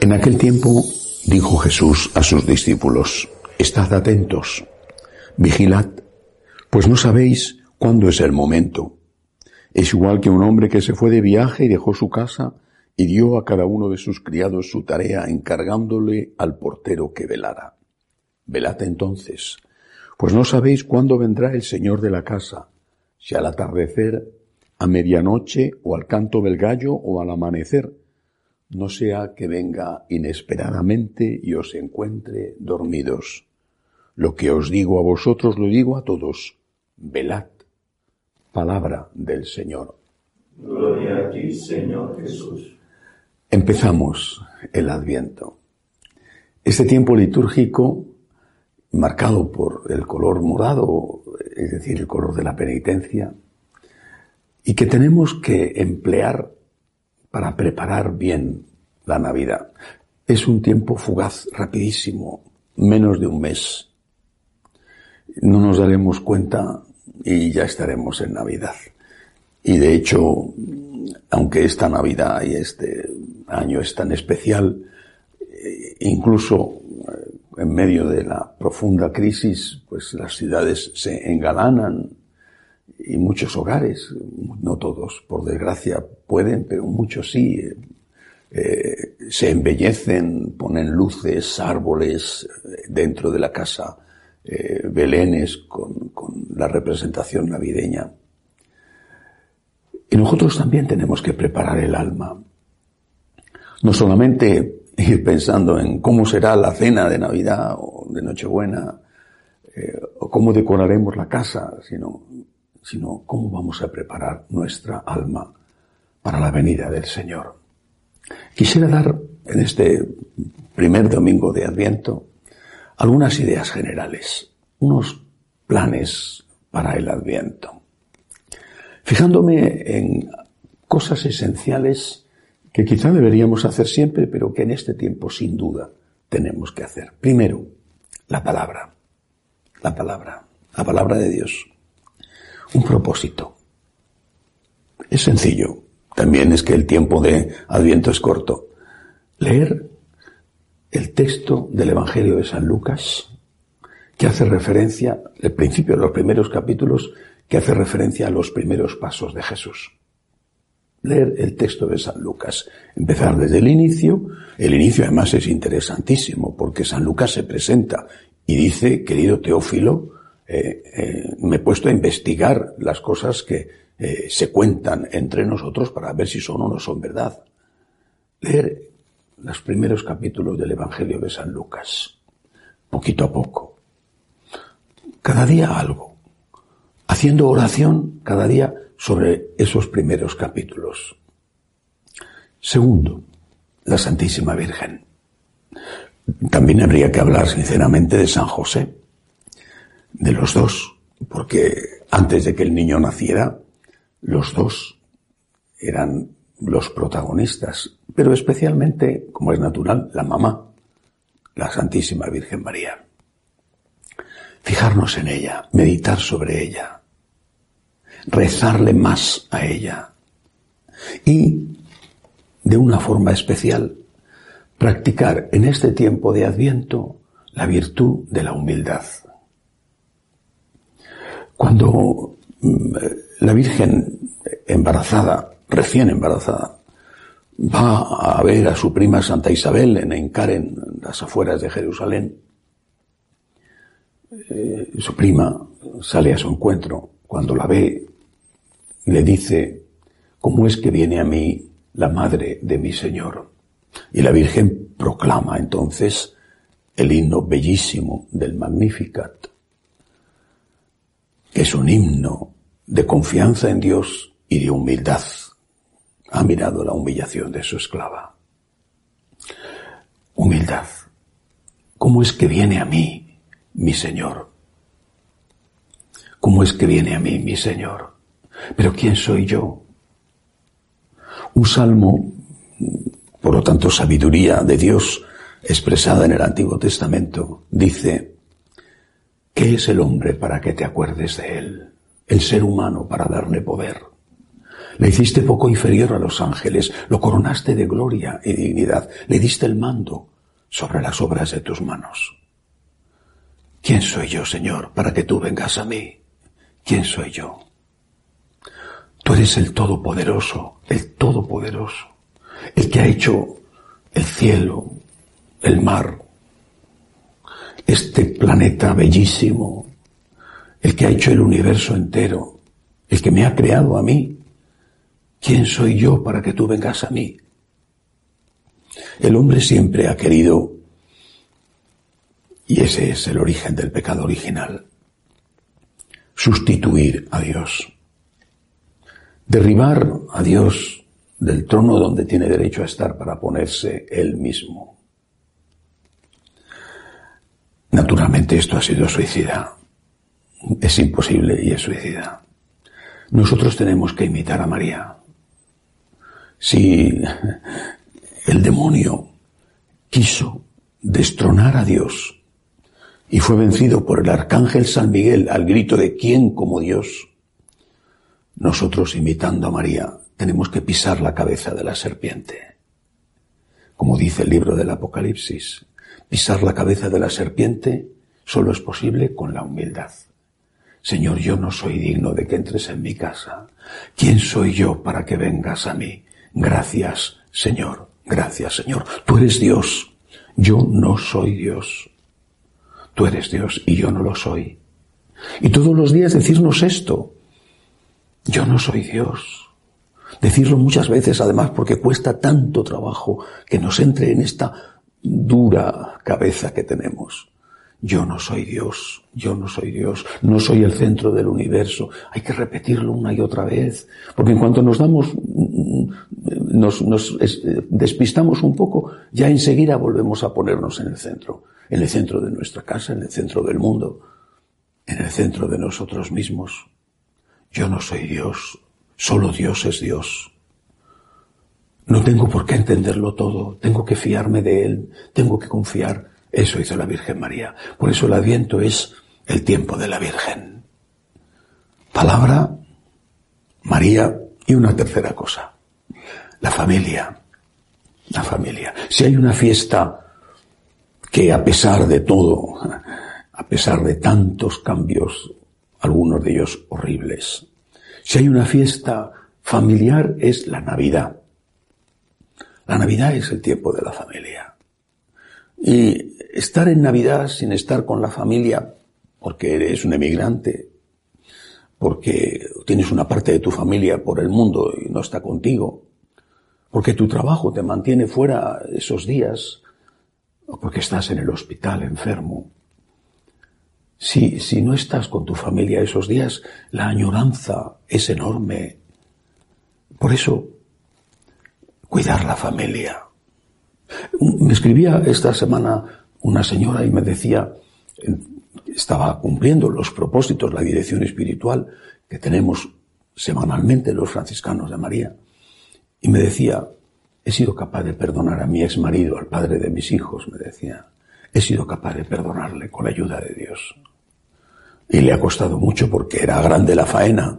En aquel tiempo dijo Jesús a sus discípulos, Estad atentos, vigilad, pues no sabéis cuándo es el momento. Es igual que un hombre que se fue de viaje y dejó su casa y dio a cada uno de sus criados su tarea encargándole al portero que velara. Velad entonces, pues no sabéis cuándo vendrá el Señor de la casa, si al atardecer, a medianoche o al canto del gallo o al amanecer, no sea que venga inesperadamente y os encuentre dormidos. Lo que os digo a vosotros lo digo a todos. Velad. Palabra del Señor. Gloria a ti, Señor Jesús. Empezamos el Adviento. Este tiempo litúrgico, marcado por el color morado, es decir, el color de la penitencia, y que tenemos que emplear para preparar bien la Navidad. Es un tiempo fugaz, rapidísimo, menos de un mes. No nos daremos cuenta y ya estaremos en Navidad. Y de hecho, aunque esta Navidad y este año es tan especial, eh, incluso eh, en medio de la profunda crisis, pues las ciudades se engalanan y muchos hogares, no todos, por desgracia pueden, pero muchos sí, eh, se embellecen, ponen luces, árboles dentro de la casa, eh, belenes con, la representación navideña. Y nosotros también tenemos que preparar el alma. No solamente ir pensando en cómo será la cena de Navidad o de Nochebuena, eh, o cómo decoraremos la casa, sino, sino cómo vamos a preparar nuestra alma para la venida del Señor. Quisiera dar en este primer domingo de Adviento algunas ideas generales, unos planes para el Adviento. Fijándome en cosas esenciales que quizá deberíamos hacer siempre, pero que en este tiempo sin duda tenemos que hacer. Primero, la palabra. La palabra. La palabra de Dios. Un propósito. Es sencillo. También es que el tiempo de Adviento es corto. Leer el texto del Evangelio de San Lucas, que hace referencia, el principio de los primeros capítulos, que hace referencia a los primeros pasos de Jesús. Leer el texto de San Lucas, empezar desde el inicio. El inicio además es interesantísimo porque San Lucas se presenta y dice, querido Teófilo, eh, eh, me he puesto a investigar las cosas que eh, se cuentan entre nosotros para ver si son o no son verdad. Leer los primeros capítulos del Evangelio de San Lucas, poquito a poco. Cada día algo. Haciendo oración cada día sobre esos primeros capítulos. Segundo, la Santísima Virgen. También habría que hablar sinceramente de San José, de los dos, porque antes de que el niño naciera, los dos eran los protagonistas, pero especialmente, como es natural, la mamá, la Santísima Virgen María. Fijarnos en ella, meditar sobre ella, rezarle más a ella y, de una forma especial, practicar en este tiempo de Adviento la virtud de la humildad. Cuando mm, la Virgen embarazada, recién embarazada, va a ver a su prima Santa Isabel en Encar, en las afueras de Jerusalén. Eh, su prima sale a su encuentro. Cuando la ve, le dice, ¿cómo es que viene a mí la madre de mi Señor? Y la Virgen proclama entonces el himno bellísimo del Magnificat, es un himno de confianza en Dios y de humildad. Ha mirado la humillación de su esclava. Humildad. ¿Cómo es que viene a mí, mi Señor? ¿Cómo es que viene a mí, mi Señor? Pero ¿quién soy yo? Un salmo, por lo tanto, sabiduría de Dios expresada en el Antiguo Testamento, dice, ¿qué es el hombre para que te acuerdes de él? El ser humano para darle poder. Le hiciste poco inferior a los ángeles, lo coronaste de gloria y dignidad, le diste el mando sobre las obras de tus manos. ¿Quién soy yo, Señor, para que tú vengas a mí? ¿Quién soy yo? Tú eres el Todopoderoso, el Todopoderoso, el que ha hecho el cielo, el mar, este planeta bellísimo, el que ha hecho el universo entero, el que me ha creado a mí. ¿Quién soy yo para que tú vengas a mí? El hombre siempre ha querido, y ese es el origen del pecado original, sustituir a Dios, derribar a Dios del trono donde tiene derecho a estar para ponerse él mismo. Naturalmente esto ha sido suicida. Es imposible y es suicida. Nosotros tenemos que imitar a María. Si el demonio quiso destronar a Dios y fue vencido por el arcángel San Miguel al grito de ¿quién como Dios? Nosotros imitando a María tenemos que pisar la cabeza de la serpiente. Como dice el libro del Apocalipsis, pisar la cabeza de la serpiente solo es posible con la humildad. Señor, yo no soy digno de que entres en mi casa. ¿Quién soy yo para que vengas a mí? Gracias, Señor. Gracias, Señor. Tú eres Dios. Yo no soy Dios. Tú eres Dios y yo no lo soy. Y todos los días decirnos esto. Yo no soy Dios. Decirlo muchas veces además porque cuesta tanto trabajo que nos entre en esta dura cabeza que tenemos. Yo no soy Dios, yo no soy Dios, no soy el centro del universo. Hay que repetirlo una y otra vez, porque en cuanto nos damos, nos, nos despistamos un poco, ya enseguida volvemos a ponernos en el centro, en el centro de nuestra casa, en el centro del mundo, en el centro de nosotros mismos. Yo no soy Dios, solo Dios es Dios. No tengo por qué entenderlo todo, tengo que fiarme de Él, tengo que confiar eso hizo la Virgen María. Por eso el Adviento es el tiempo de la Virgen. Palabra, María y una tercera cosa. La familia. La familia. Si hay una fiesta que a pesar de todo, a pesar de tantos cambios, algunos de ellos horribles, si hay una fiesta familiar es la Navidad. La Navidad es el tiempo de la familia. Y estar en Navidad sin estar con la familia, porque eres un emigrante, porque tienes una parte de tu familia por el mundo y no está contigo, porque tu trabajo te mantiene fuera esos días, o porque estás en el hospital enfermo. Si, si no estás con tu familia esos días, la añoranza es enorme. Por eso, cuidar la familia. Me escribía esta semana una señora y me decía, estaba cumpliendo los propósitos, la dirección espiritual que tenemos semanalmente los franciscanos de María, y me decía, he sido capaz de perdonar a mi ex marido, al padre de mis hijos, me decía, he sido capaz de perdonarle con la ayuda de Dios. Y le ha costado mucho porque era grande la faena.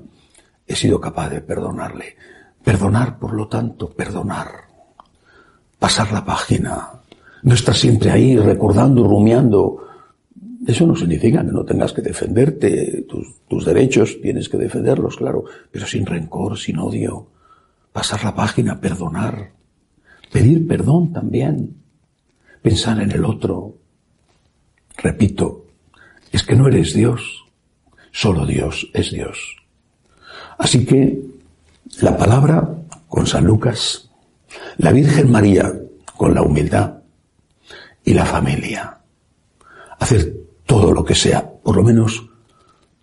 He sido capaz de perdonarle. Perdonar, por lo tanto, perdonar. Pasar la página, no estás siempre ahí recordando, rumiando. Eso no significa que no tengas que defenderte, tus, tus derechos tienes que defenderlos, claro, pero sin rencor, sin odio. Pasar la página, perdonar. Pedir perdón también. Pensar en el otro. Repito, es que no eres Dios. Solo Dios es Dios. Así que la palabra con San Lucas, la Virgen María con la humildad, y la familia. Hacer todo lo que sea, por lo menos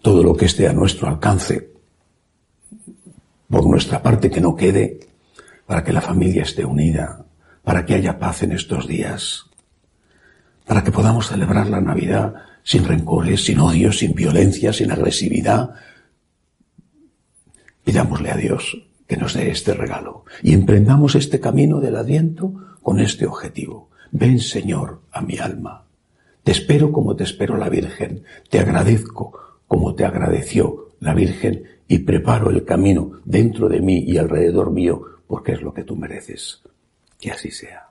todo lo que esté a nuestro alcance, por nuestra parte que no quede, para que la familia esté unida, para que haya paz en estos días, para que podamos celebrar la Navidad sin rencores, sin odios, sin violencia, sin agresividad. Pidámosle a Dios que nos dé este regalo y emprendamos este camino del Adviento con este objetivo. Ven, Señor, a mi alma. Te espero como te espero la Virgen. Te agradezco como te agradeció la Virgen y preparo el camino dentro de mí y alrededor mío porque es lo que tú mereces. Que así sea.